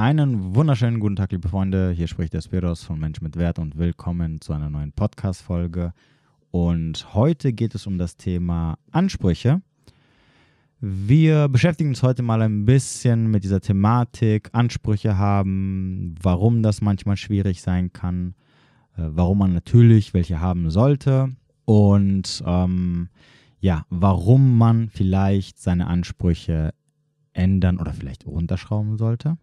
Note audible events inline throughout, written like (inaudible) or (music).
Einen wunderschönen guten Tag, liebe Freunde. Hier spricht der Spiros von Mensch mit Wert und willkommen zu einer neuen Podcast-Folge. Und heute geht es um das Thema Ansprüche. Wir beschäftigen uns heute mal ein bisschen mit dieser Thematik, Ansprüche haben, warum das manchmal schwierig sein kann, äh, warum man natürlich welche haben sollte und ähm, ja, warum man vielleicht seine Ansprüche ändern oder vielleicht runterschrauben sollte.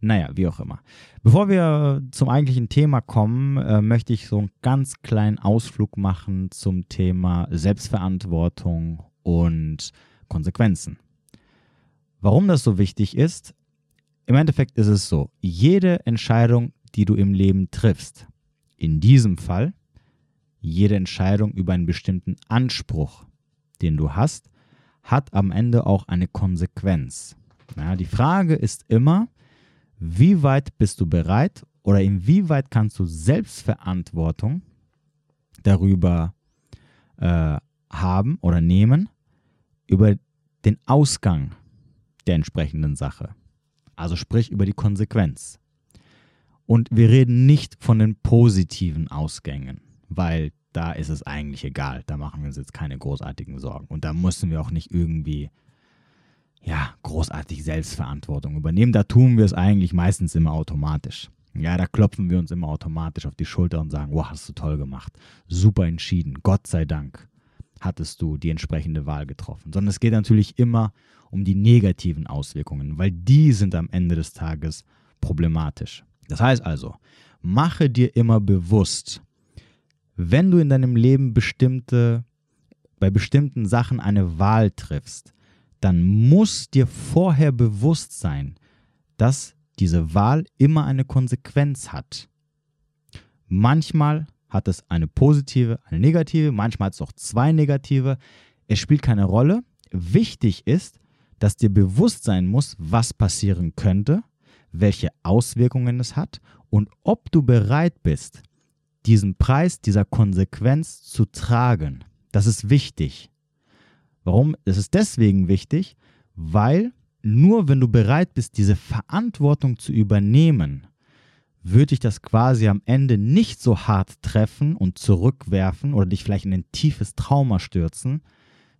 Naja, wie auch immer. Bevor wir zum eigentlichen Thema kommen, äh, möchte ich so einen ganz kleinen Ausflug machen zum Thema Selbstverantwortung und Konsequenzen. Warum das so wichtig ist? Im Endeffekt ist es so, jede Entscheidung, die du im Leben triffst, in diesem Fall jede Entscheidung über einen bestimmten Anspruch, den du hast, hat am Ende auch eine Konsequenz. Ja, die Frage ist immer, wie weit bist du bereit oder inwieweit kannst du Selbstverantwortung darüber äh, haben oder nehmen, über den Ausgang der entsprechenden Sache. Also sprich über die Konsequenz. Und wir reden nicht von den positiven Ausgängen, weil da ist es eigentlich egal. Da machen wir uns jetzt keine großartigen Sorgen. Und da müssen wir auch nicht irgendwie, ja, großartig Selbstverantwortung übernehmen. Da tun wir es eigentlich meistens immer automatisch. Ja, da klopfen wir uns immer automatisch auf die Schulter und sagen, wow, hast du toll gemacht. Super entschieden. Gott sei Dank hattest du die entsprechende Wahl getroffen. Sondern es geht natürlich immer um die negativen Auswirkungen, weil die sind am Ende des Tages problematisch. Das heißt also, mache dir immer bewusst, wenn du in deinem Leben bestimmte, bei bestimmten Sachen eine Wahl triffst, dann muss dir vorher bewusst sein, dass diese Wahl immer eine Konsequenz hat. Manchmal hat es eine positive, eine negative, manchmal hat es auch zwei negative. Es spielt keine Rolle. Wichtig ist, dass dir bewusst sein muss, was passieren könnte, welche Auswirkungen es hat und ob du bereit bist, diesen Preis dieser Konsequenz zu tragen. Das ist wichtig. Warum? Es ist deswegen wichtig, weil nur wenn du bereit bist, diese Verantwortung zu übernehmen, würde dich das quasi am Ende nicht so hart treffen und zurückwerfen oder dich vielleicht in ein tiefes Trauma stürzen,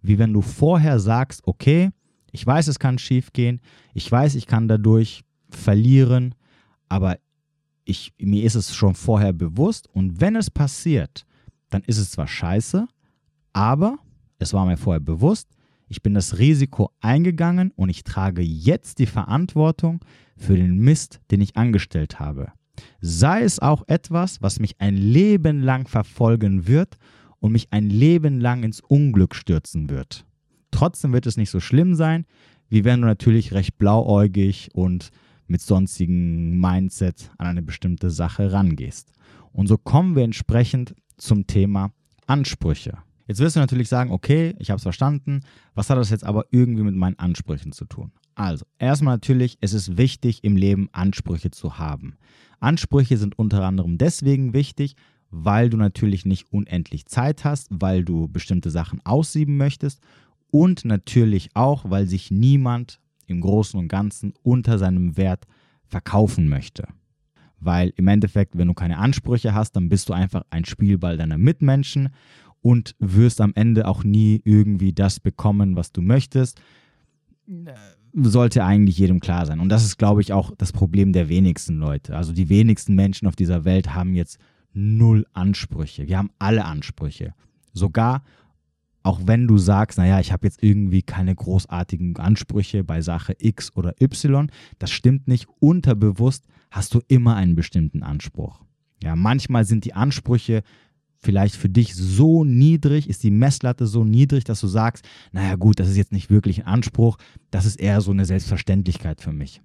wie wenn du vorher sagst, okay, ich weiß, es kann schief gehen, ich weiß, ich kann dadurch verlieren, aber ich, mir ist es schon vorher bewusst und wenn es passiert, dann ist es zwar scheiße, aber es war mir vorher bewusst, ich bin das Risiko eingegangen und ich trage jetzt die Verantwortung für den Mist, den ich angestellt habe. Sei es auch etwas, was mich ein Leben lang verfolgen wird und mich ein Leben lang ins Unglück stürzen wird. Trotzdem wird es nicht so schlimm sein, wie wenn du natürlich recht blauäugig und mit sonstigen Mindset an eine bestimmte Sache rangehst. Und so kommen wir entsprechend zum Thema Ansprüche. Jetzt wirst du natürlich sagen, okay, ich habe es verstanden, was hat das jetzt aber irgendwie mit meinen Ansprüchen zu tun? Also, erstmal natürlich, es ist wichtig, im Leben Ansprüche zu haben. Ansprüche sind unter anderem deswegen wichtig, weil du natürlich nicht unendlich Zeit hast, weil du bestimmte Sachen aussieben möchtest und natürlich auch, weil sich niemand im Großen und Ganzen unter seinem Wert verkaufen möchte. Weil im Endeffekt, wenn du keine Ansprüche hast, dann bist du einfach ein Spielball deiner Mitmenschen und wirst am Ende auch nie irgendwie das bekommen, was du möchtest. Sollte eigentlich jedem klar sein. Und das ist, glaube ich, auch das Problem der wenigsten Leute. Also die wenigsten Menschen auf dieser Welt haben jetzt null Ansprüche. Wir haben alle Ansprüche. Sogar auch wenn du sagst, naja, ich habe jetzt irgendwie keine großartigen Ansprüche bei Sache X oder Y, das stimmt nicht. Unterbewusst hast du immer einen bestimmten Anspruch. Ja, manchmal sind die Ansprüche vielleicht für dich so niedrig, ist die Messlatte so niedrig, dass du sagst, naja gut, das ist jetzt nicht wirklich ein Anspruch, das ist eher so eine Selbstverständlichkeit für mich.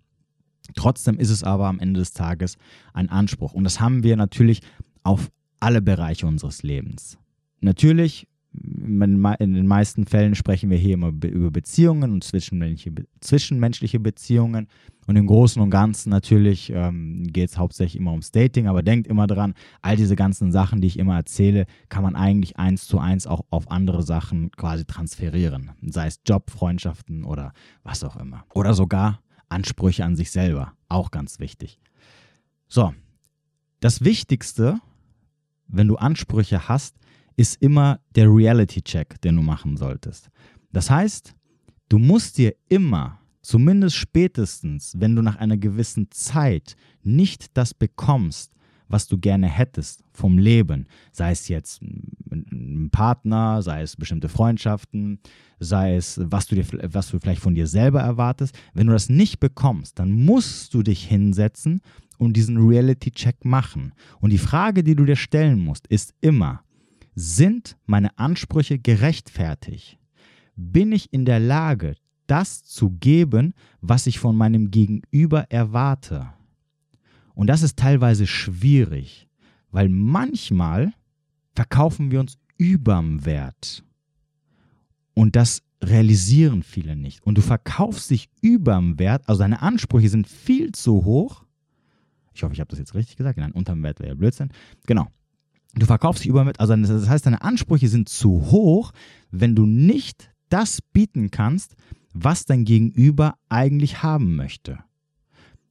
Trotzdem ist es aber am Ende des Tages ein Anspruch. Und das haben wir natürlich auf alle Bereiche unseres Lebens. Natürlich in den meisten Fällen sprechen wir hier immer über Beziehungen und zwischenmenschliche, Beziehungen. Und im Großen und Ganzen natürlich ähm, geht es hauptsächlich immer ums Dating, aber denkt immer dran, all diese ganzen Sachen, die ich immer erzähle, kann man eigentlich eins zu eins auch auf andere Sachen quasi transferieren. Sei es Job, Freundschaften oder was auch immer. Oder sogar Ansprüche an sich selber, auch ganz wichtig. So, das Wichtigste, wenn du Ansprüche hast, ist immer der Reality-Check, den du machen solltest. Das heißt, du musst dir immer, zumindest spätestens, wenn du nach einer gewissen Zeit nicht das bekommst, was du gerne hättest vom Leben, sei es jetzt ein Partner, sei es bestimmte Freundschaften, sei es, was du, dir, was du vielleicht von dir selber erwartest, wenn du das nicht bekommst, dann musst du dich hinsetzen und diesen Reality-Check machen. Und die Frage, die du dir stellen musst, ist immer, sind meine Ansprüche gerechtfertigt? Bin ich in der Lage, das zu geben, was ich von meinem Gegenüber erwarte? Und das ist teilweise schwierig, weil manchmal verkaufen wir uns überm Wert. Und das realisieren viele nicht. Und du verkaufst dich überm Wert, also deine Ansprüche sind viel zu hoch. Ich hoffe, ich habe das jetzt richtig gesagt. Nein, unterm Wert wäre ja Blödsinn. Genau. Du verkaufst dich überm Wert, also das heißt, deine Ansprüche sind zu hoch, wenn du nicht das bieten kannst, was dein Gegenüber eigentlich haben möchte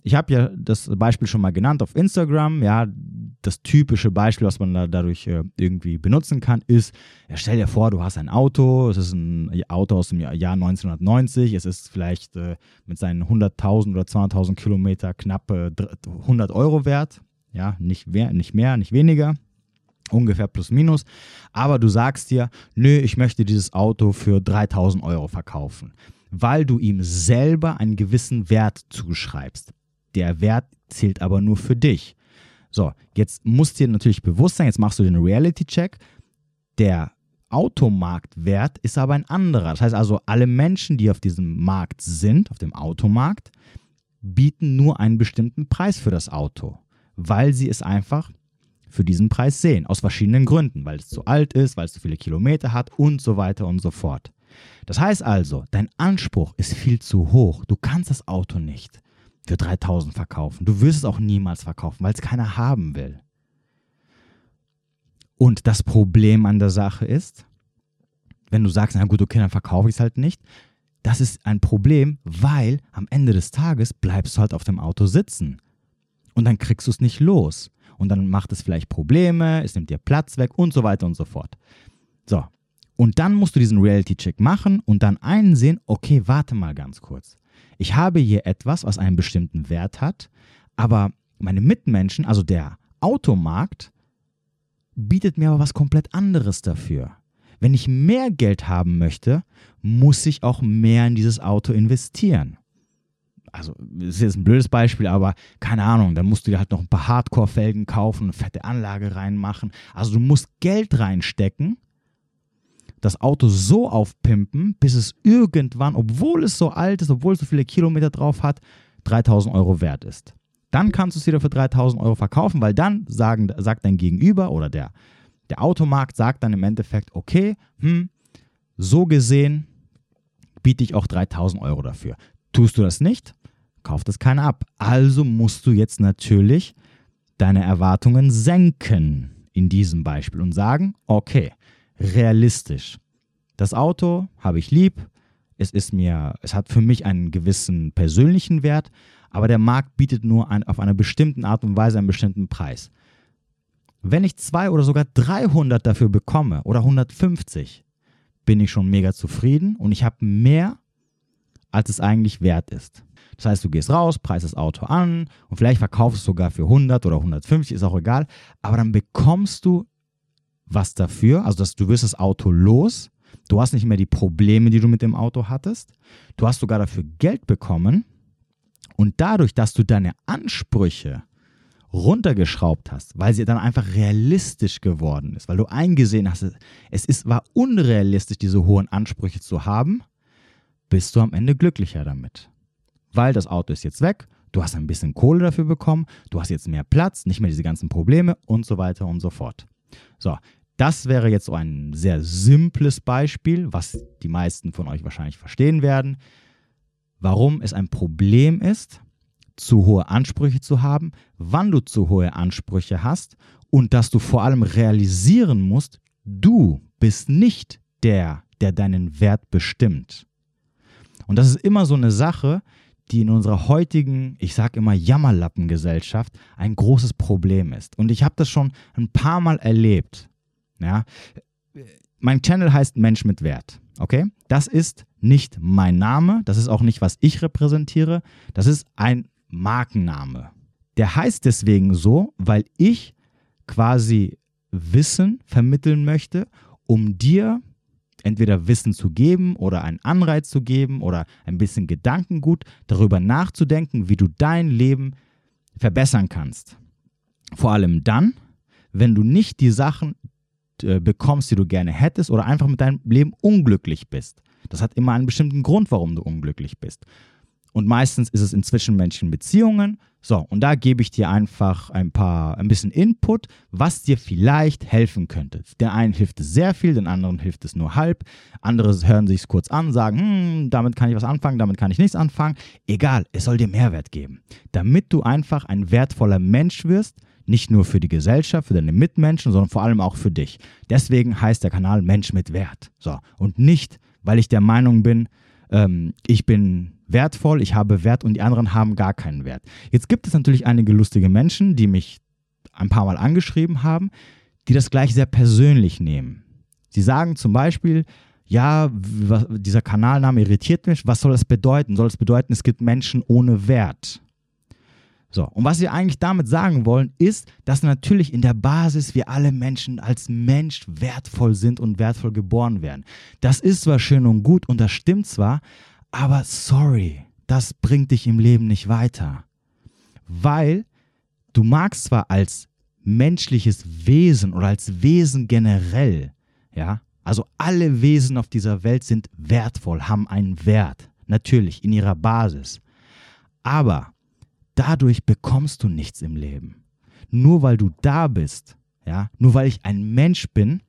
ich habe ja das Beispiel schon mal genannt auf Instagram. Ja, das typische Beispiel, was man da dadurch äh, irgendwie benutzen kann, ist: ja, Stell dir vor, du hast ein Auto. Es ist ein Auto aus dem Jahr 1990. Es ist vielleicht äh, mit seinen 100.000 oder 200.000 Kilometer knapp äh, 100 Euro wert. Ja, nicht mehr, nicht mehr, nicht weniger. Ungefähr plus minus. Aber du sagst dir: Nö, ich möchte dieses Auto für 3000 Euro verkaufen, weil du ihm selber einen gewissen Wert zuschreibst. Der Wert zählt aber nur für dich. So, jetzt musst dir natürlich bewusst sein, jetzt machst du den Reality-Check. Der Automarktwert ist aber ein anderer. Das heißt also, alle Menschen, die auf diesem Markt sind, auf dem Automarkt, bieten nur einen bestimmten Preis für das Auto, weil sie es einfach für diesen Preis sehen. Aus verschiedenen Gründen, weil es zu alt ist, weil es zu viele Kilometer hat und so weiter und so fort. Das heißt also, dein Anspruch ist viel zu hoch. Du kannst das Auto nicht für 3000 verkaufen. Du wirst es auch niemals verkaufen, weil es keiner haben will. Und das Problem an der Sache ist, wenn du sagst, na gut, okay, dann verkaufe ich es halt nicht, das ist ein Problem, weil am Ende des Tages bleibst du halt auf dem Auto sitzen. Und dann kriegst du es nicht los. Und dann macht es vielleicht Probleme, es nimmt dir Platz weg und so weiter und so fort. So. Und dann musst du diesen Reality-Check machen und dann einsehen, okay, warte mal ganz kurz ich habe hier etwas, was einen bestimmten Wert hat, aber meine Mitmenschen, also der Automarkt, bietet mir aber was komplett anderes dafür. Wenn ich mehr Geld haben möchte, muss ich auch mehr in dieses Auto investieren. Also, ist jetzt ein blödes Beispiel, aber keine Ahnung, dann musst du dir halt noch ein paar Hardcore-Felgen kaufen, eine fette Anlage reinmachen. Also, du musst Geld reinstecken, das Auto so aufpimpen, bis es irgendwann, obwohl es so alt ist, obwohl es so viele Kilometer drauf hat, 3000 Euro wert ist. Dann kannst du es wieder für 3000 Euro verkaufen, weil dann sagen, sagt dein Gegenüber oder der, der Automarkt sagt dann im Endeffekt, okay, hm, so gesehen biete ich auch 3000 Euro dafür. Tust du das nicht, kauft es keiner ab. Also musst du jetzt natürlich deine Erwartungen senken in diesem Beispiel und sagen, okay, realistisch. Das Auto habe ich lieb, es ist mir, es hat für mich einen gewissen persönlichen Wert, aber der Markt bietet nur ein, auf einer bestimmten Art und Weise einen bestimmten Preis. Wenn ich zwei oder sogar 300 dafür bekomme oder 150, bin ich schon mega zufrieden und ich habe mehr, als es eigentlich wert ist. Das heißt, du gehst raus, preist das Auto an und vielleicht verkaufst du es sogar für 100 oder 150, ist auch egal, aber dann bekommst du was dafür, also dass du wirst das Auto los, du hast nicht mehr die Probleme, die du mit dem Auto hattest, du hast sogar dafür Geld bekommen. Und dadurch, dass du deine Ansprüche runtergeschraubt hast, weil sie dann einfach realistisch geworden ist, weil du eingesehen hast, es ist, war unrealistisch, diese hohen Ansprüche zu haben, bist du am Ende glücklicher damit. Weil das Auto ist jetzt weg, du hast ein bisschen Kohle dafür bekommen, du hast jetzt mehr Platz, nicht mehr diese ganzen Probleme und so weiter und so fort. So, das wäre jetzt so ein sehr simples Beispiel, was die meisten von euch wahrscheinlich verstehen werden, warum es ein Problem ist, zu hohe Ansprüche zu haben, wann du zu hohe Ansprüche hast und dass du vor allem realisieren musst, du bist nicht der, der deinen Wert bestimmt. Und das ist immer so eine Sache, die in unserer heutigen, ich sage immer Jammerlappengesellschaft, ein großes Problem ist. Und ich habe das schon ein paar Mal erlebt. Ja? Mein Channel heißt Mensch mit Wert. Okay? Das ist nicht mein Name, das ist auch nicht, was ich repräsentiere, das ist ein Markenname. Der heißt deswegen so, weil ich quasi Wissen vermitteln möchte, um dir entweder Wissen zu geben oder einen Anreiz zu geben oder ein bisschen Gedankengut darüber nachzudenken, wie du dein Leben verbessern kannst. Vor allem dann, wenn du nicht die Sachen äh, bekommst, die du gerne hättest oder einfach mit deinem Leben unglücklich bist. Das hat immer einen bestimmten Grund, warum du unglücklich bist. Und meistens ist es in zwischenmenschlichen Beziehungen. So, und da gebe ich dir einfach ein paar, ein bisschen Input, was dir vielleicht helfen könnte. Der einen hilft es sehr viel, den anderen hilft es nur halb. Andere hören sich es kurz an, sagen, hm, damit kann ich was anfangen, damit kann ich nichts anfangen. Egal, es soll dir Mehrwert geben. Damit du einfach ein wertvoller Mensch wirst, nicht nur für die Gesellschaft, für deine Mitmenschen, sondern vor allem auch für dich. Deswegen heißt der Kanal Mensch mit Wert. So, und nicht, weil ich der Meinung bin, ähm, ich bin wertvoll, ich habe Wert und die anderen haben gar keinen Wert. Jetzt gibt es natürlich einige lustige Menschen, die mich ein paar Mal angeschrieben haben, die das gleich sehr persönlich nehmen. Sie sagen zum Beispiel, ja, dieser Kanalname irritiert mich, was soll das bedeuten? Soll es bedeuten, es gibt Menschen ohne Wert? So, und was wir eigentlich damit sagen wollen, ist, dass natürlich in der Basis wir alle Menschen als Mensch wertvoll sind und wertvoll geboren werden. Das ist zwar schön und gut und das stimmt zwar, aber sorry, das bringt dich im Leben nicht weiter. Weil du magst zwar als menschliches Wesen oder als Wesen generell, ja, also alle Wesen auf dieser Welt sind wertvoll, haben einen Wert, natürlich in ihrer Basis. Aber dadurch bekommst du nichts im Leben. Nur weil du da bist, ja, nur weil ich ein Mensch bin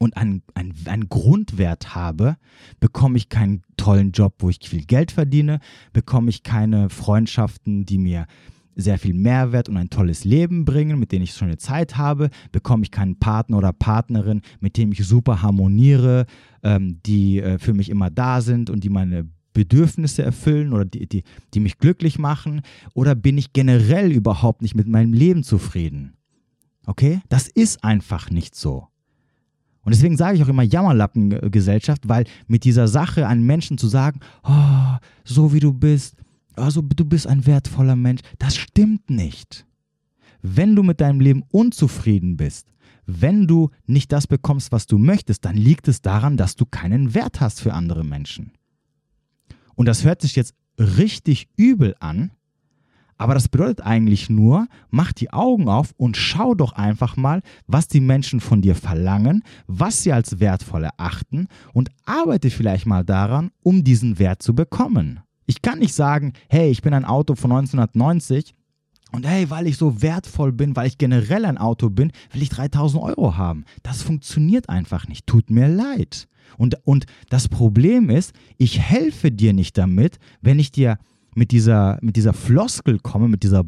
und einen, einen, einen Grundwert habe, bekomme ich keinen tollen Job, wo ich viel Geld verdiene, bekomme ich keine Freundschaften, die mir sehr viel Mehrwert und ein tolles Leben bringen, mit denen ich schon eine Zeit habe, bekomme ich keinen Partner oder Partnerin, mit dem ich super harmoniere, ähm, die äh, für mich immer da sind und die meine Bedürfnisse erfüllen oder die, die, die mich glücklich machen? Oder bin ich generell überhaupt nicht mit meinem Leben zufrieden? Okay? Das ist einfach nicht so. Und deswegen sage ich auch immer Jammerlappengesellschaft, weil mit dieser Sache einen Menschen zu sagen, oh, so wie du bist, also du bist ein wertvoller Mensch, das stimmt nicht. Wenn du mit deinem Leben unzufrieden bist, wenn du nicht das bekommst, was du möchtest, dann liegt es daran, dass du keinen Wert hast für andere Menschen. Und das hört sich jetzt richtig übel an, aber das bedeutet eigentlich nur, mach die Augen auf und schau doch einfach mal, was die Menschen von dir verlangen, was sie als wertvoll erachten und arbeite vielleicht mal daran, um diesen Wert zu bekommen. Ich kann nicht sagen, hey, ich bin ein Auto von 1990 und hey, weil ich so wertvoll bin, weil ich generell ein Auto bin, will ich 3000 Euro haben. Das funktioniert einfach nicht. Tut mir leid. Und, und das Problem ist, ich helfe dir nicht damit, wenn ich dir mit dieser, mit dieser Floskel komme, mit dieser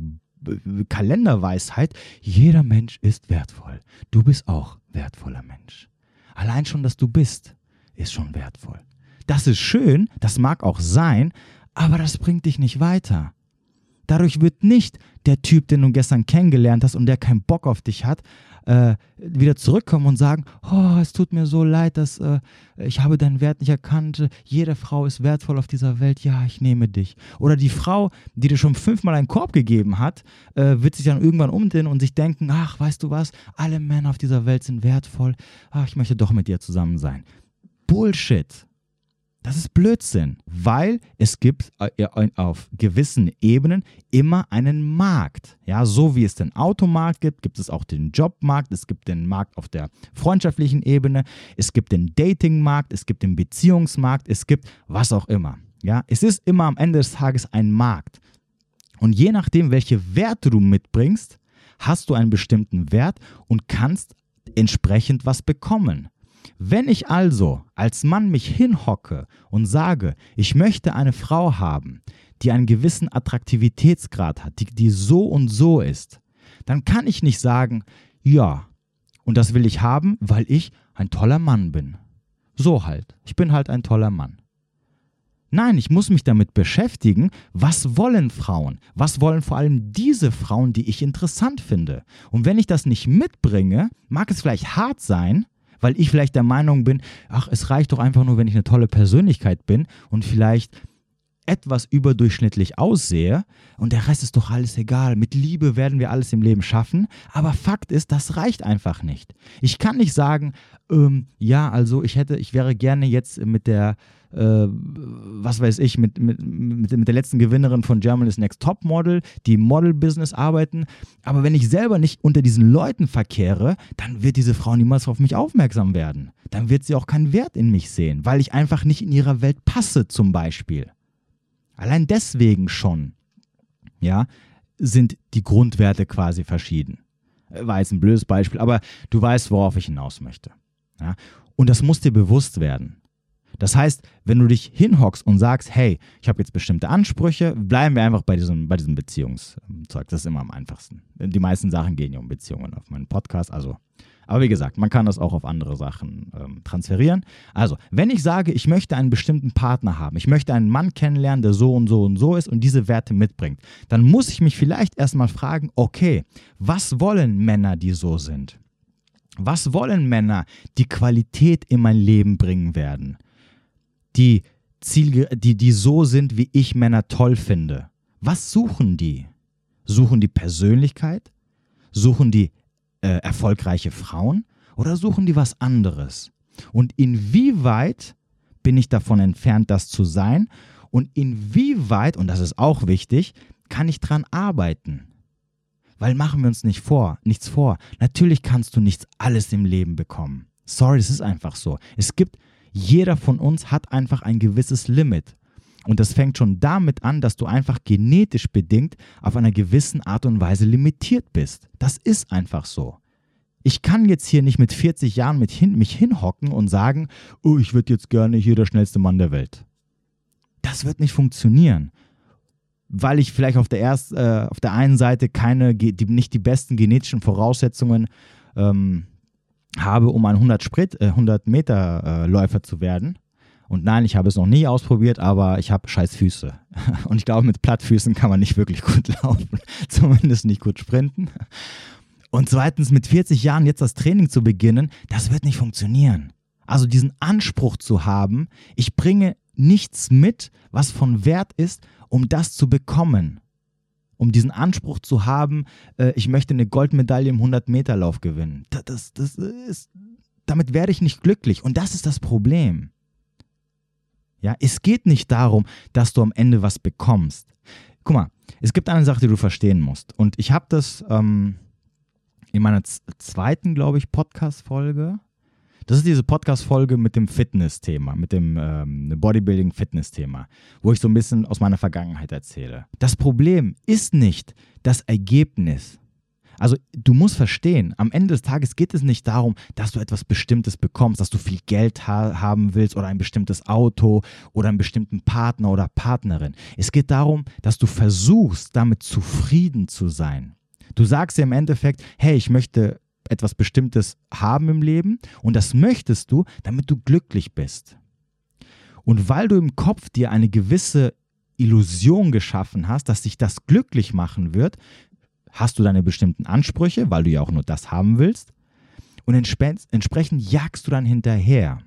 Kalenderweisheit, jeder Mensch ist wertvoll. Du bist auch wertvoller Mensch. Allein schon, dass du bist, ist schon wertvoll. Das ist schön, das mag auch sein, aber das bringt dich nicht weiter. Dadurch wird nicht der Typ, den du gestern kennengelernt hast und der keinen Bock auf dich hat, äh, wieder zurückkommen und sagen, oh, es tut mir so leid, dass äh, ich habe deinen Wert nicht erkannt. Jede Frau ist wertvoll auf dieser Welt. Ja, ich nehme dich. Oder die Frau, die dir schon fünfmal einen Korb gegeben hat, äh, wird sich dann irgendwann umdrehen und sich denken, ach, weißt du was, alle Männer auf dieser Welt sind wertvoll. Ach, ich möchte doch mit dir zusammen sein. Bullshit. Das ist Blödsinn, weil es gibt äh, auf gewissen Ebenen immer einen Markt. Ja, so wie es den Automarkt gibt, gibt es auch den Jobmarkt, es gibt den Markt auf der freundschaftlichen Ebene, es gibt den Datingmarkt, es gibt den Beziehungsmarkt, es gibt was auch immer. Ja, es ist immer am Ende des Tages ein Markt. Und je nachdem, welche Werte du mitbringst, hast du einen bestimmten Wert und kannst entsprechend was bekommen. Wenn ich also als Mann mich hinhocke und sage, ich möchte eine Frau haben, die einen gewissen Attraktivitätsgrad hat, die, die so und so ist, dann kann ich nicht sagen, ja, und das will ich haben, weil ich ein toller Mann bin. So halt, ich bin halt ein toller Mann. Nein, ich muss mich damit beschäftigen, was wollen Frauen? Was wollen vor allem diese Frauen, die ich interessant finde? Und wenn ich das nicht mitbringe, mag es vielleicht hart sein, weil ich vielleicht der Meinung bin, ach, es reicht doch einfach nur, wenn ich eine tolle Persönlichkeit bin und vielleicht etwas überdurchschnittlich aussehe und der Rest ist doch alles egal. Mit Liebe werden wir alles im Leben schaffen. Aber Fakt ist, das reicht einfach nicht. Ich kann nicht sagen, ähm, ja, also ich hätte, ich wäre gerne jetzt mit der, äh, was weiß ich, mit, mit, mit, mit der letzten Gewinnerin von Germany's Next Top Model, die Model-Business arbeiten. Aber wenn ich selber nicht unter diesen Leuten verkehre, dann wird diese Frau niemals auf mich aufmerksam werden. Dann wird sie auch keinen Wert in mich sehen, weil ich einfach nicht in ihrer Welt passe, zum Beispiel. Allein deswegen schon, ja, sind die Grundwerte quasi verschieden. War jetzt ein blödes Beispiel, aber du weißt, worauf ich hinaus möchte. Ja? Und das muss dir bewusst werden. Das heißt, wenn du dich hinhockst und sagst, hey, ich habe jetzt bestimmte Ansprüche, bleiben wir einfach bei diesem, bei diesem Beziehungszeug. Das ist immer am einfachsten. Die meisten Sachen gehen ja um Beziehungen auf meinem Podcast, also aber wie gesagt, man kann das auch auf andere Sachen ähm, transferieren. Also, wenn ich sage, ich möchte einen bestimmten Partner haben, ich möchte einen Mann kennenlernen, der so und so und so ist und diese Werte mitbringt, dann muss ich mich vielleicht erstmal fragen, okay, was wollen Männer, die so sind? Was wollen Männer, die Qualität in mein Leben bringen werden? Die, Ziel, die, die so sind, wie ich Männer toll finde. Was suchen die? Suchen die Persönlichkeit? Suchen die äh, erfolgreiche Frauen oder suchen die was anderes? Und inwieweit bin ich davon entfernt, das zu sein? Und inwieweit, und das ist auch wichtig, kann ich dran arbeiten? Weil machen wir uns nicht vor, nichts vor. Natürlich kannst du nichts alles im Leben bekommen. Sorry, es ist einfach so. Es gibt, jeder von uns hat einfach ein gewisses Limit. Und das fängt schon damit an, dass du einfach genetisch bedingt auf einer gewissen Art und Weise limitiert bist. Das ist einfach so. Ich kann jetzt hier nicht mit 40 Jahren mit hin, mich hinhocken und sagen, oh, ich würde jetzt gerne hier der schnellste Mann der Welt. Das wird nicht funktionieren. Weil ich vielleicht auf der, erst, äh, auf der einen Seite keine, die, nicht die besten genetischen Voraussetzungen ähm, habe, um ein 100, Sprit, äh, 100 Meter äh, Läufer zu werden. Und nein, ich habe es noch nie ausprobiert, aber ich habe scheiß Füße. (laughs) Und ich glaube, mit Plattfüßen kann man nicht wirklich gut laufen, (laughs) zumindest nicht gut sprinten. Und zweitens, mit 40 Jahren jetzt das Training zu beginnen, das wird nicht funktionieren. Also diesen Anspruch zu haben, ich bringe nichts mit, was von Wert ist, um das zu bekommen. Um diesen Anspruch zu haben, äh, ich möchte eine Goldmedaille im 100-Meter-Lauf gewinnen. Das, das, das ist, damit werde ich nicht glücklich. Und das ist das Problem. Ja, es geht nicht darum, dass du am Ende was bekommst. Guck mal, es gibt eine Sache, die du verstehen musst. Und ich habe das ähm, in meiner zweiten, glaube ich, Podcast-Folge. Das ist diese Podcast-Folge mit dem Fitness-Thema, mit dem ähm, Bodybuilding-Fitness-Thema, wo ich so ein bisschen aus meiner Vergangenheit erzähle. Das Problem ist nicht das Ergebnis, also du musst verstehen, am Ende des Tages geht es nicht darum, dass du etwas Bestimmtes bekommst, dass du viel Geld ha haben willst oder ein bestimmtes Auto oder einen bestimmten Partner oder Partnerin. Es geht darum, dass du versuchst, damit zufrieden zu sein. Du sagst dir im Endeffekt, hey, ich möchte etwas Bestimmtes haben im Leben und das möchtest du, damit du glücklich bist. Und weil du im Kopf dir eine gewisse Illusion geschaffen hast, dass sich das glücklich machen wird, hast du deine bestimmten Ansprüche, weil du ja auch nur das haben willst. Und entsprechend jagst du dann hinterher.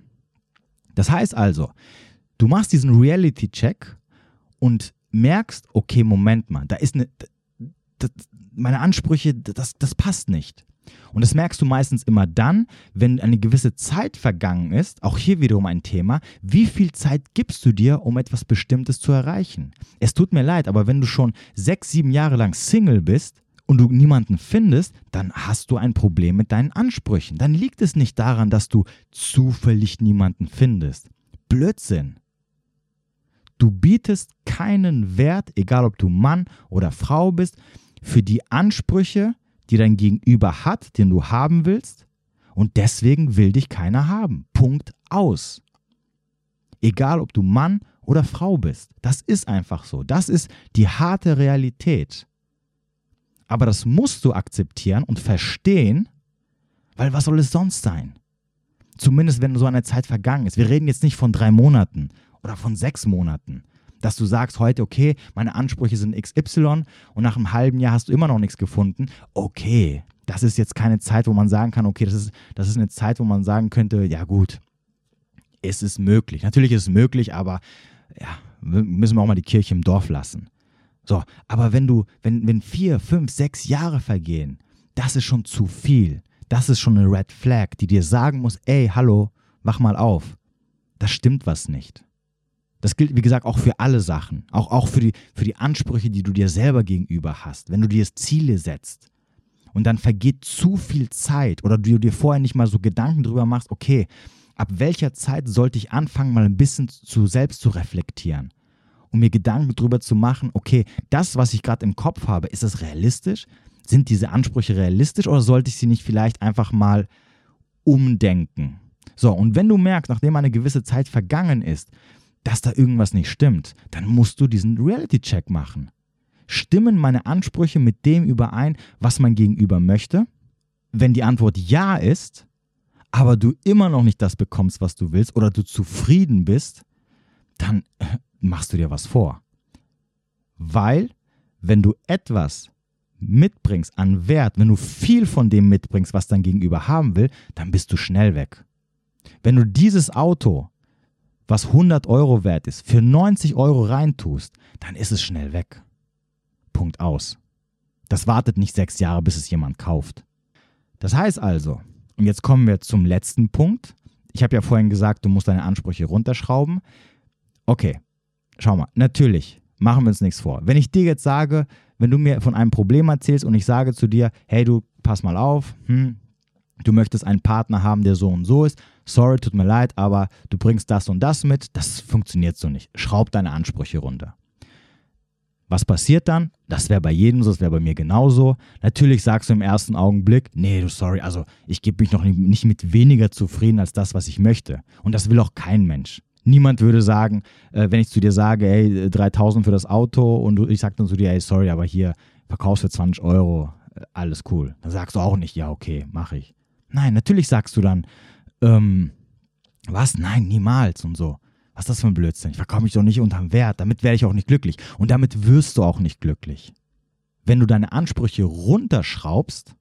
Das heißt also, du machst diesen Reality-Check und merkst, okay, Moment mal, da ist eine, das, meine Ansprüche, das, das passt nicht. Und das merkst du meistens immer dann, wenn eine gewisse Zeit vergangen ist, auch hier wiederum ein Thema, wie viel Zeit gibst du dir, um etwas Bestimmtes zu erreichen? Es tut mir leid, aber wenn du schon sechs, sieben Jahre lang Single bist, und du niemanden findest, dann hast du ein Problem mit deinen Ansprüchen. Dann liegt es nicht daran, dass du zufällig niemanden findest. Blödsinn. Du bietest keinen Wert, egal ob du Mann oder Frau bist, für die Ansprüche, die dein Gegenüber hat, den du haben willst. Und deswegen will dich keiner haben. Punkt aus. Egal ob du Mann oder Frau bist. Das ist einfach so. Das ist die harte Realität. Aber das musst du akzeptieren und verstehen, weil was soll es sonst sein? Zumindest wenn so eine Zeit vergangen ist. Wir reden jetzt nicht von drei Monaten oder von sechs Monaten. Dass du sagst heute, okay, meine Ansprüche sind XY und nach einem halben Jahr hast du immer noch nichts gefunden. Okay, das ist jetzt keine Zeit, wo man sagen kann, okay, das ist, das ist eine Zeit, wo man sagen könnte, ja gut, es ist möglich. Natürlich ist es möglich, aber ja, müssen wir auch mal die Kirche im Dorf lassen. So, aber wenn du, wenn, wenn vier, fünf, sechs Jahre vergehen, das ist schon zu viel. Das ist schon eine Red Flag, die dir sagen muss, ey, hallo, wach mal auf. Das stimmt was nicht. Das gilt, wie gesagt, auch für alle Sachen. Auch, auch für, die, für die Ansprüche, die du dir selber gegenüber hast. Wenn du dir Ziele setzt und dann vergeht zu viel Zeit oder du dir vorher nicht mal so Gedanken drüber machst, okay, ab welcher Zeit sollte ich anfangen, mal ein bisschen zu selbst zu reflektieren? Um mir Gedanken darüber zu machen, okay, das, was ich gerade im Kopf habe, ist das realistisch? Sind diese Ansprüche realistisch oder sollte ich sie nicht vielleicht einfach mal umdenken? So, und wenn du merkst, nachdem eine gewisse Zeit vergangen ist, dass da irgendwas nicht stimmt, dann musst du diesen Reality-Check machen. Stimmen meine Ansprüche mit dem überein, was mein Gegenüber möchte? Wenn die Antwort ja ist, aber du immer noch nicht das bekommst, was du willst, oder du zufrieden bist, dann machst du dir was vor. Weil, wenn du etwas mitbringst an Wert, wenn du viel von dem mitbringst, was dein Gegenüber haben will, dann bist du schnell weg. Wenn du dieses Auto, was 100 Euro wert ist, für 90 Euro reintust, dann ist es schnell weg. Punkt aus. Das wartet nicht sechs Jahre, bis es jemand kauft. Das heißt also, und jetzt kommen wir zum letzten Punkt. Ich habe ja vorhin gesagt, du musst deine Ansprüche runterschrauben. Okay, schau mal, natürlich, machen wir uns nichts vor. Wenn ich dir jetzt sage, wenn du mir von einem Problem erzählst und ich sage zu dir, hey du, pass mal auf, hm, du möchtest einen Partner haben, der so und so ist, sorry, tut mir leid, aber du bringst das und das mit, das funktioniert so nicht. Schraub deine Ansprüche runter. Was passiert dann? Das wäre bei jedem so, das wäre bei mir genauso. Natürlich sagst du im ersten Augenblick, nee, du sorry, also ich gebe mich noch nicht mit weniger zufrieden als das, was ich möchte. Und das will auch kein Mensch. Niemand würde sagen, äh, wenn ich zu dir sage, ey, 3000 für das Auto und du, ich sage dann zu dir, ey, sorry, aber hier verkaufst für 20 Euro, äh, alles cool. Dann sagst du auch nicht, ja, okay, mache ich. Nein, natürlich sagst du dann, ähm, was? Nein, niemals und so. Was ist das für ein Blödsinn? Ich verkaufe mich doch nicht unterm Wert, damit werde ich auch nicht glücklich. Und damit wirst du auch nicht glücklich. Wenn du deine Ansprüche runterschraubst,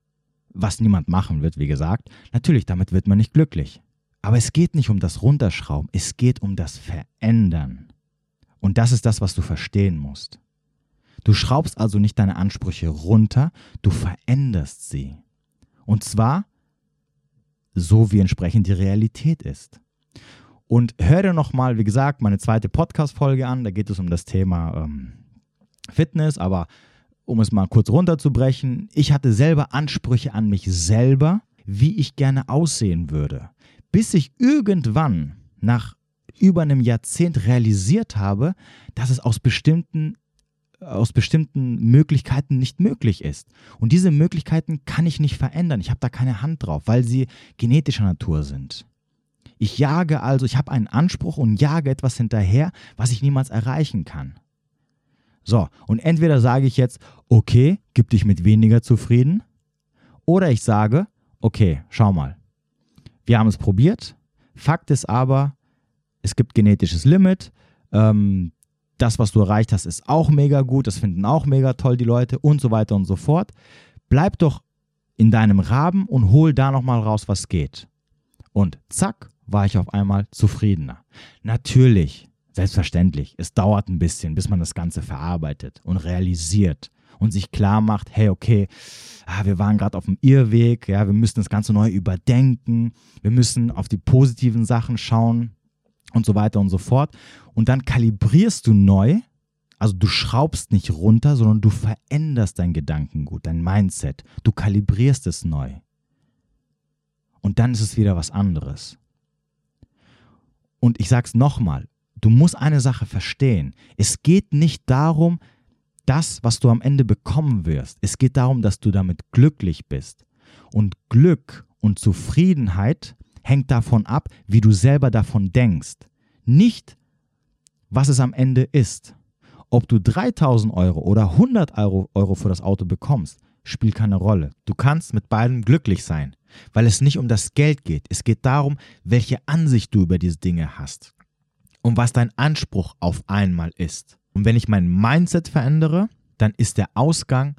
was niemand machen wird, wie gesagt, natürlich, damit wird man nicht glücklich. Aber es geht nicht um das Runterschrauben, es geht um das Verändern. Und das ist das, was du verstehen musst. Du schraubst also nicht deine Ansprüche runter, du veränderst sie. Und zwar so, wie entsprechend die Realität ist. Und hör dir nochmal, wie gesagt, meine zweite Podcast-Folge an. Da geht es um das Thema ähm, Fitness, aber um es mal kurz runterzubrechen, ich hatte selber Ansprüche an mich selber, wie ich gerne aussehen würde bis ich irgendwann nach über einem Jahrzehnt realisiert habe, dass es aus bestimmten aus bestimmten Möglichkeiten nicht möglich ist. Und diese Möglichkeiten kann ich nicht verändern. Ich habe da keine Hand drauf, weil sie genetischer Natur sind. Ich jage also, ich habe einen Anspruch und jage etwas hinterher, was ich niemals erreichen kann. So, und entweder sage ich jetzt, okay, gib dich mit weniger zufrieden, oder ich sage, okay, schau mal, wir haben es probiert. Fakt ist aber, es gibt genetisches Limit. Ähm, das, was du erreicht hast, ist auch mega gut. Das finden auch mega toll die Leute und so weiter und so fort. Bleib doch in deinem Rahmen und hol da nochmal raus, was geht. Und zack, war ich auf einmal zufriedener. Natürlich, selbstverständlich, es dauert ein bisschen, bis man das Ganze verarbeitet und realisiert und sich klar macht, hey, okay, ah, wir waren gerade auf dem Irrweg, ja, wir müssen das Ganze neu überdenken, wir müssen auf die positiven Sachen schauen und so weiter und so fort. Und dann kalibrierst du neu, also du schraubst nicht runter, sondern du veränderst dein Gedankengut, dein Mindset. Du kalibrierst es neu. Und dann ist es wieder was anderes. Und ich sage es nochmal, du musst eine Sache verstehen. Es geht nicht darum, das, was du am Ende bekommen wirst. Es geht darum, dass du damit glücklich bist. Und Glück und Zufriedenheit hängt davon ab, wie du selber davon denkst. Nicht, was es am Ende ist. Ob du 3000 Euro oder 100 Euro, Euro für das Auto bekommst, spielt keine Rolle. Du kannst mit beiden glücklich sein, weil es nicht um das Geld geht. Es geht darum, welche Ansicht du über diese Dinge hast. und was dein Anspruch auf einmal ist. Und wenn ich mein Mindset verändere, dann ist der Ausgang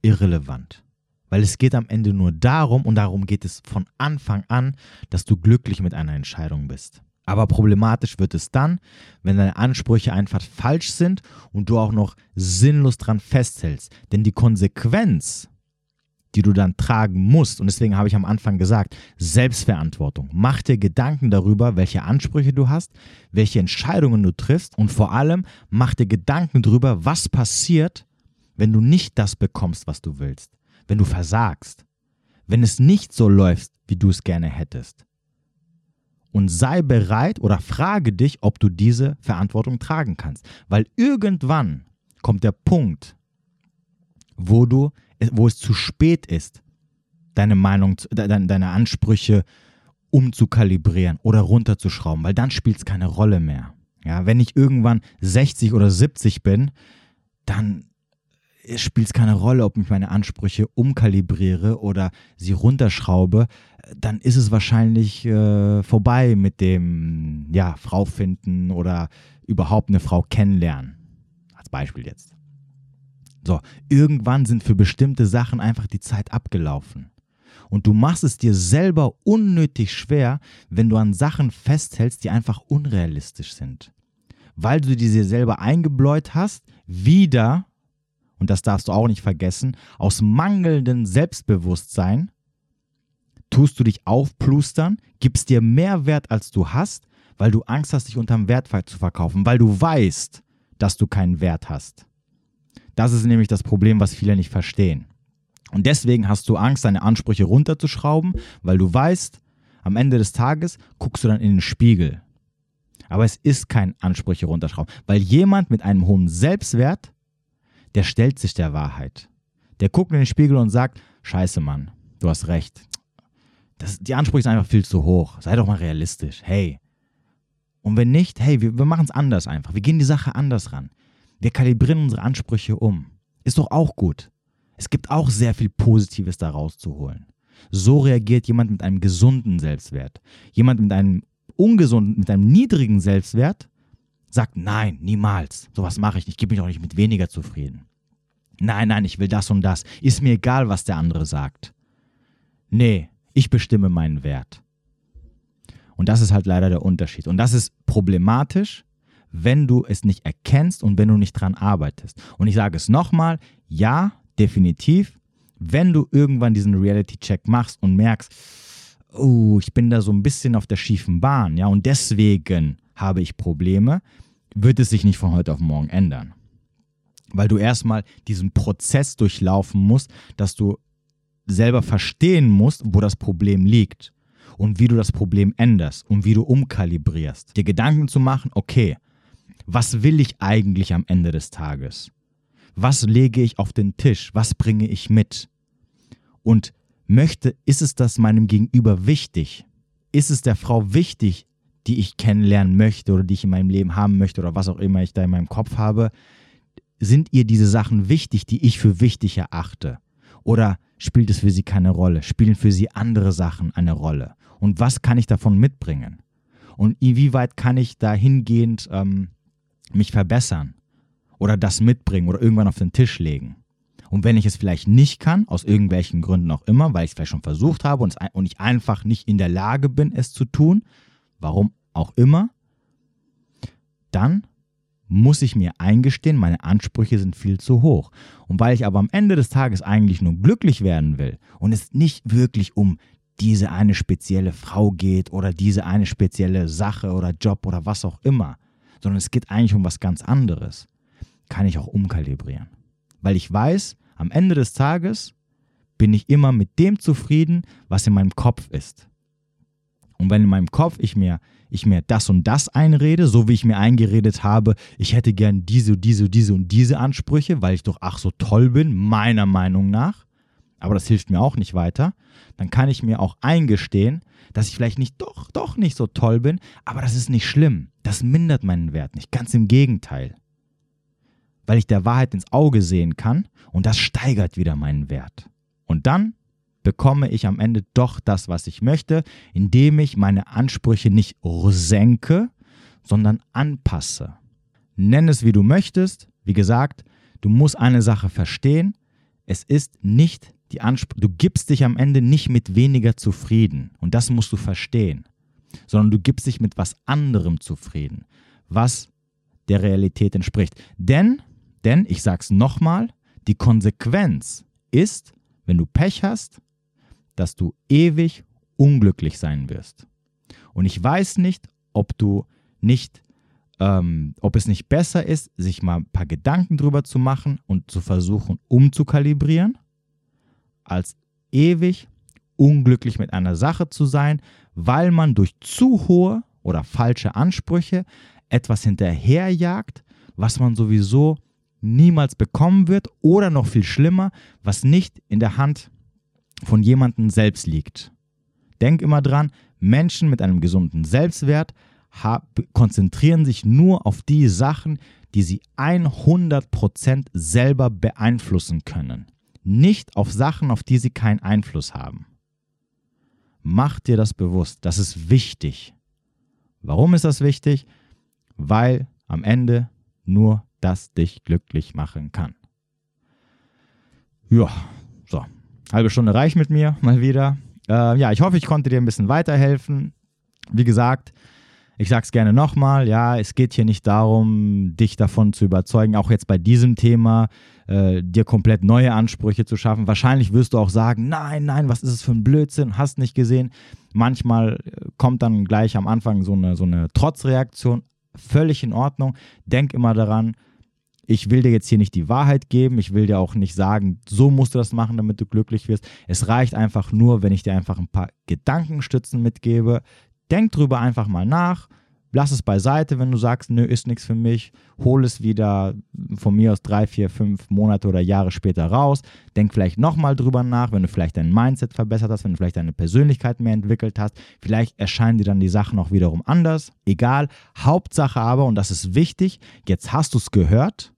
irrelevant. Weil es geht am Ende nur darum, und darum geht es von Anfang an, dass du glücklich mit einer Entscheidung bist. Aber problematisch wird es dann, wenn deine Ansprüche einfach falsch sind und du auch noch sinnlos dran festhältst. Denn die Konsequenz, die du dann tragen musst, und deswegen habe ich am Anfang gesagt, Selbstverantwortung. Mach dir Gedanken darüber, welche Ansprüche du hast, welche Entscheidungen du triffst und vor allem mach dir Gedanken darüber, was passiert, wenn du nicht das bekommst, was du willst, wenn du versagst, wenn es nicht so läuft, wie du es gerne hättest und sei bereit oder frage dich, ob du diese Verantwortung tragen kannst. Weil irgendwann kommt der Punkt, wo du, wo es zu spät ist, deine Meinung, deine, deine Ansprüche umzukalibrieren oder runterzuschrauben, weil dann spielt es keine Rolle mehr. Ja, wenn ich irgendwann 60 oder 70 bin, dann spielt es keine Rolle, ob ich meine Ansprüche umkalibriere oder sie runterschraube, dann ist es wahrscheinlich äh, vorbei mit dem, ja, Frau finden oder überhaupt eine Frau kennenlernen. Als Beispiel jetzt. So, irgendwann sind für bestimmte Sachen einfach die Zeit abgelaufen. Und du machst es dir selber unnötig schwer, wenn du an Sachen festhältst, die einfach unrealistisch sind. Weil du dir selber eingebläut hast, wieder und das darfst du auch nicht vergessen, aus mangelndem Selbstbewusstsein tust du dich aufplustern, gibst dir mehr Wert, als du hast, weil du Angst hast, dich unterm Wert zu verkaufen, weil du weißt, dass du keinen Wert hast. Das ist nämlich das Problem, was viele nicht verstehen. Und deswegen hast du Angst, deine Ansprüche runterzuschrauben, weil du weißt, am Ende des Tages guckst du dann in den Spiegel. Aber es ist kein Ansprüche runterschrauben, weil jemand mit einem hohen Selbstwert der stellt sich der Wahrheit. Der guckt in den Spiegel und sagt, scheiße Mann, du hast recht. Das, die Ansprüche sind einfach viel zu hoch. Sei doch mal realistisch. Hey. Und wenn nicht, hey, wir, wir machen es anders einfach. Wir gehen die Sache anders ran. Wir kalibrieren unsere Ansprüche um. Ist doch auch gut. Es gibt auch sehr viel Positives da rauszuholen. So reagiert jemand mit einem gesunden Selbstwert. Jemand mit einem ungesunden, mit einem niedrigen Selbstwert sagt, nein, niemals, sowas mache ich nicht, ich gebe mich auch nicht mit weniger zufrieden. Nein, nein, ich will das und das. Ist mir egal, was der andere sagt. Nee, ich bestimme meinen Wert. Und das ist halt leider der Unterschied. Und das ist problematisch, wenn du es nicht erkennst und wenn du nicht dran arbeitest. Und ich sage es nochmal, ja, definitiv, wenn du irgendwann diesen Reality-Check machst und merkst, oh, ich bin da so ein bisschen auf der schiefen Bahn, ja, und deswegen habe ich Probleme, wird es sich nicht von heute auf morgen ändern. Weil du erstmal diesen Prozess durchlaufen musst, dass du selber verstehen musst, wo das Problem liegt und wie du das Problem änderst und wie du umkalibrierst. Dir Gedanken zu machen, okay, was will ich eigentlich am Ende des Tages? Was lege ich auf den Tisch? Was bringe ich mit? Und möchte, ist es das meinem Gegenüber wichtig? Ist es der Frau wichtig, die ich kennenlernen möchte oder die ich in meinem Leben haben möchte oder was auch immer ich da in meinem Kopf habe, sind ihr diese Sachen wichtig, die ich für wichtig erachte? Oder spielt es für sie keine Rolle? Spielen für sie andere Sachen eine Rolle? Und was kann ich davon mitbringen? Und inwieweit kann ich dahingehend ähm, mich verbessern? Oder das mitbringen oder irgendwann auf den Tisch legen? Und wenn ich es vielleicht nicht kann, aus irgendwelchen Gründen auch immer, weil ich es vielleicht schon versucht habe und, und ich einfach nicht in der Lage bin, es zu tun, warum auch immer, dann muss ich mir eingestehen, meine Ansprüche sind viel zu hoch. Und weil ich aber am Ende des Tages eigentlich nur glücklich werden will und es nicht wirklich um diese eine spezielle Frau geht oder diese eine spezielle Sache oder Job oder was auch immer, sondern es geht eigentlich um was ganz anderes, kann ich auch umkalibrieren. Weil ich weiß, am Ende des Tages bin ich immer mit dem zufrieden, was in meinem Kopf ist. Und wenn in meinem Kopf ich mir, ich mir das und das einrede, so wie ich mir eingeredet habe, ich hätte gern diese, diese, diese und diese Ansprüche, weil ich doch ach so toll bin, meiner Meinung nach, aber das hilft mir auch nicht weiter, dann kann ich mir auch eingestehen, dass ich vielleicht nicht doch, doch nicht so toll bin, aber das ist nicht schlimm. Das mindert meinen Wert nicht. Ganz im Gegenteil. Weil ich der Wahrheit ins Auge sehen kann und das steigert wieder meinen Wert. Und dann bekomme ich am Ende doch das, was ich möchte, indem ich meine Ansprüche nicht senke, sondern anpasse. Nenn es, wie du möchtest. Wie gesagt, du musst eine Sache verstehen. Es ist nicht die Ansprache, du gibst dich am Ende nicht mit weniger zufrieden. Und das musst du verstehen. Sondern du gibst dich mit was anderem zufrieden, was der Realität entspricht. Denn, denn, ich sag's nochmal, die Konsequenz ist, wenn du Pech hast, dass du ewig unglücklich sein wirst. Und ich weiß nicht, ob du nicht, ähm, ob es nicht besser ist, sich mal ein paar Gedanken drüber zu machen und zu versuchen, umzukalibrieren, als ewig unglücklich mit einer Sache zu sein, weil man durch zu hohe oder falsche Ansprüche etwas hinterherjagt, was man sowieso niemals bekommen wird oder noch viel schlimmer, was nicht in der Hand von jemandem selbst liegt. Denk immer dran, Menschen mit einem gesunden Selbstwert konzentrieren sich nur auf die Sachen, die sie 100% selber beeinflussen können. Nicht auf Sachen, auf die sie keinen Einfluss haben. Mach dir das bewusst. Das ist wichtig. Warum ist das wichtig? Weil am Ende nur das dich glücklich machen kann. Ja, so. Halbe Stunde reicht mit mir mal wieder. Äh, ja, ich hoffe, ich konnte dir ein bisschen weiterhelfen. Wie gesagt, ich sage es gerne nochmal, ja, es geht hier nicht darum, dich davon zu überzeugen, auch jetzt bei diesem Thema, äh, dir komplett neue Ansprüche zu schaffen. Wahrscheinlich wirst du auch sagen, nein, nein, was ist es für ein Blödsinn, hast nicht gesehen. Manchmal äh, kommt dann gleich am Anfang so eine, so eine Trotzreaktion, völlig in Ordnung. Denk immer daran, ich will dir jetzt hier nicht die Wahrheit geben, ich will dir auch nicht sagen, so musst du das machen, damit du glücklich wirst. Es reicht einfach nur, wenn ich dir einfach ein paar Gedankenstützen mitgebe. Denk drüber einfach mal nach. Lass es beiseite, wenn du sagst, nö, ist nichts für mich. Hol es wieder von mir aus drei, vier, fünf Monate oder Jahre später raus. Denk vielleicht nochmal drüber nach, wenn du vielleicht dein Mindset verbessert hast, wenn du vielleicht deine Persönlichkeit mehr entwickelt hast. Vielleicht erscheinen dir dann die Sachen auch wiederum anders. Egal. Hauptsache aber, und das ist wichtig, jetzt hast du es gehört.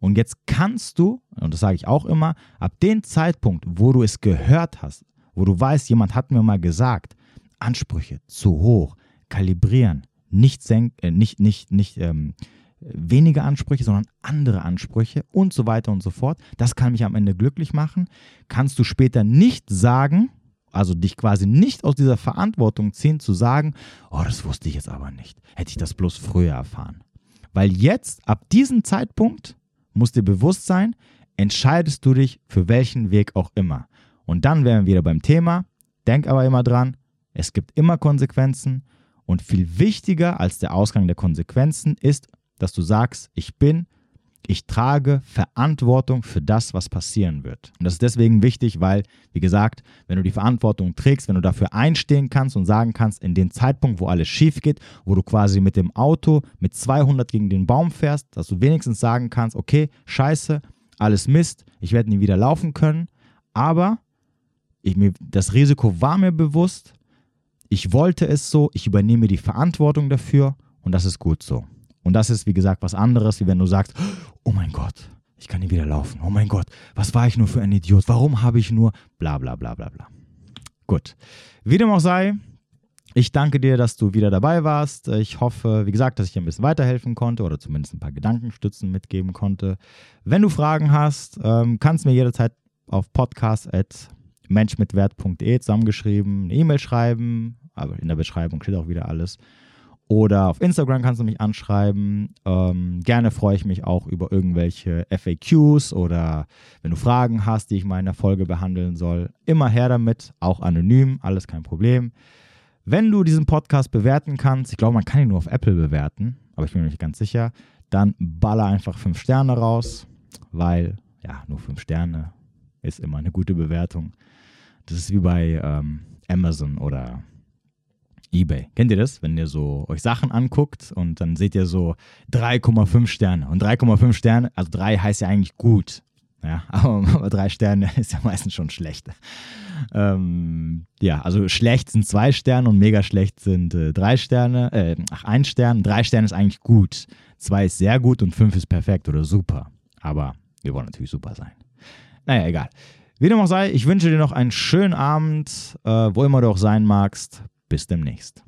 Und jetzt kannst du, und das sage ich auch immer, ab dem Zeitpunkt, wo du es gehört hast, wo du weißt, jemand hat mir mal gesagt, Ansprüche zu hoch, kalibrieren, nicht, senk, äh, nicht, nicht, nicht ähm, weniger Ansprüche, sondern andere Ansprüche und so weiter und so fort. Das kann mich am Ende glücklich machen. Kannst du später nicht sagen, also dich quasi nicht aus dieser Verantwortung ziehen, zu sagen, oh, das wusste ich jetzt aber nicht. Hätte ich das bloß früher erfahren. Weil jetzt, ab diesem Zeitpunkt, muss dir bewusst sein, entscheidest du dich für welchen Weg auch immer. Und dann wären wir wieder beim Thema. Denk aber immer dran, es gibt immer Konsequenzen und viel wichtiger als der Ausgang der Konsequenzen ist, dass du sagst, ich bin, ich trage Verantwortung für das, was passieren wird. Und das ist deswegen wichtig, weil, wie gesagt, wenn du die Verantwortung trägst, wenn du dafür einstehen kannst und sagen kannst, in dem Zeitpunkt, wo alles schief geht, wo du quasi mit dem Auto mit 200 gegen den Baum fährst, dass du wenigstens sagen kannst, okay, scheiße, alles Mist, ich werde nie wieder laufen können, aber ich, das Risiko war mir bewusst ich wollte es so, ich übernehme die Verantwortung dafür und das ist gut so. Und das ist, wie gesagt, was anderes, wie wenn du sagst, oh mein Gott, ich kann nie wieder laufen. Oh mein Gott, was war ich nur für ein Idiot? Warum habe ich nur bla bla bla bla bla. Gut. Wie dem auch sei, ich danke dir, dass du wieder dabei warst. Ich hoffe, wie gesagt, dass ich dir ein bisschen weiterhelfen konnte oder zumindest ein paar Gedankenstützen mitgeben konnte. Wenn du Fragen hast, ähm, kannst du mir jederzeit auf podcast.menschmitwert.de zusammengeschrieben eine E-Mail schreiben aber in der Beschreibung steht auch wieder alles. Oder auf Instagram kannst du mich anschreiben. Ähm, gerne freue ich mich auch über irgendwelche FAQs oder wenn du Fragen hast, die ich mal in der Folge behandeln soll. Immer her damit, auch anonym, alles kein Problem. Wenn du diesen Podcast bewerten kannst, ich glaube, man kann ihn nur auf Apple bewerten, aber ich bin mir nicht ganz sicher, dann baller einfach fünf Sterne raus, weil ja, nur fünf Sterne ist immer eine gute Bewertung. Das ist wie bei ähm, Amazon oder eBay. Kennt ihr das? Wenn ihr so euch Sachen anguckt und dann seht ihr so 3,5 Sterne. Und 3,5 Sterne, also 3 heißt ja eigentlich gut. Ja, (laughs) aber 3 Sterne (laughs) ist ja meistens schon schlecht. Ähm, ja, also schlecht sind 2 Sterne und mega schlecht sind 3 äh, Sterne. Äh, ach, 1 Stern. 3 Sterne ist eigentlich gut. 2 ist sehr gut und 5 ist perfekt oder super. Aber wir wollen natürlich super sein. Naja, egal. Wie dem auch sei, ich wünsche dir noch einen schönen Abend, äh, wo immer du auch sein magst. Bis demnächst.